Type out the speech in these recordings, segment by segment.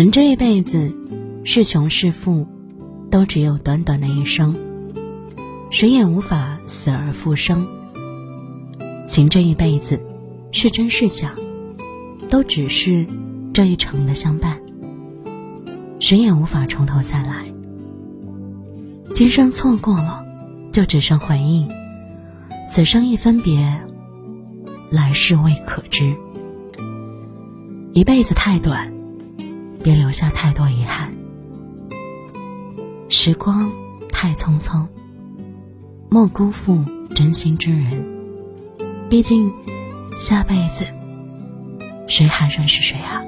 人这一辈子，是穷是富，都只有短短的一生，谁也无法死而复生。情这一辈子，是真是假，都只是这一程的相伴，谁也无法从头再来。今生错过了，就只剩回忆；此生一分别，来世未可知。一辈子太短。别留下太多遗憾，时光太匆匆，莫辜负真心之人。毕竟，下辈子谁还认识谁啊？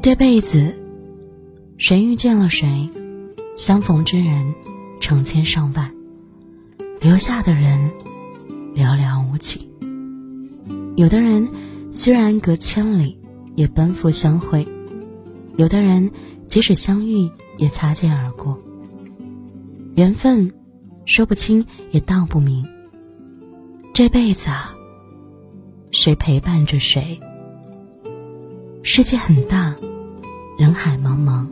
这辈子，谁遇见了谁，相逢之人成千上万，留下的人寥寥无几。有的人虽然隔千里。也奔赴相会，有的人即使相遇也擦肩而过。缘分说不清也道不明。这辈子啊，谁陪伴着谁？世界很大，人海茫茫，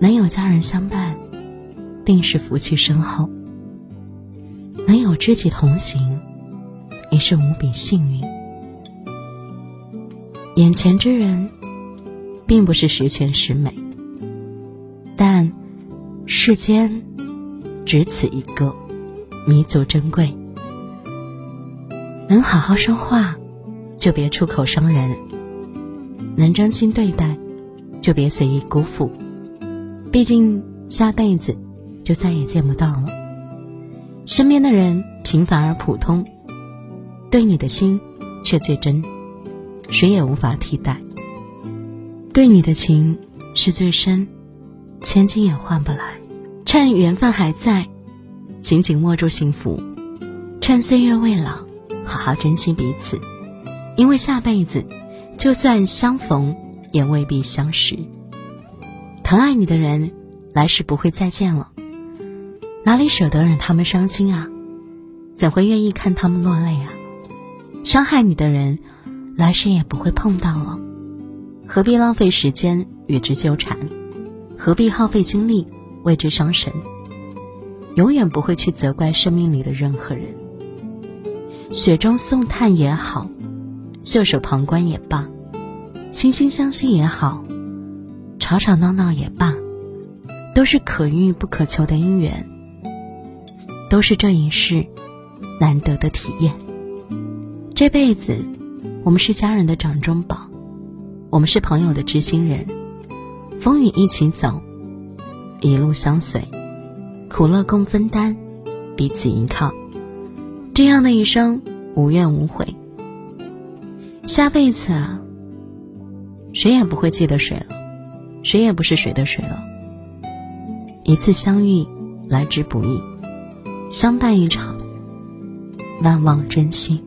能有家人相伴，定是福气深厚；能有知己同行，也是无比幸运。眼前之人，并不是十全十美，但世间只此一个，弥足珍贵。能好好说话，就别出口伤人；能真心对待，就别随意辜负。毕竟下辈子就再也见不到了。身边的人平凡而普通，对你的心却最真。谁也无法替代。对你的情是最深，千金也换不来。趁缘分还在，紧紧握住幸福；趁岁月未老，好好珍惜彼此。因为下辈子，就算相逢，也未必相识。疼爱你的人，来世不会再见了，哪里舍得让他们伤心啊？怎会愿意看他们落泪啊？伤害你的人。来世也不会碰到了，何必浪费时间与之纠缠？何必耗费精力为之伤神？永远不会去责怪生命里的任何人。雪中送炭也好，袖手旁观也罢，惺惺相惜也好，吵吵闹闹也罢，都是可遇不可求的姻缘，都是这一世难得的体验。这辈子。我们是家人的掌中宝，我们是朋友的知心人，风雨一起走，一路相随，苦乐共分担，彼此依靠，这样的一生无怨无悔。下辈子啊，谁也不会记得谁了，谁也不是谁的谁了。一次相遇来之不易，相伴一场，难忘珍惜。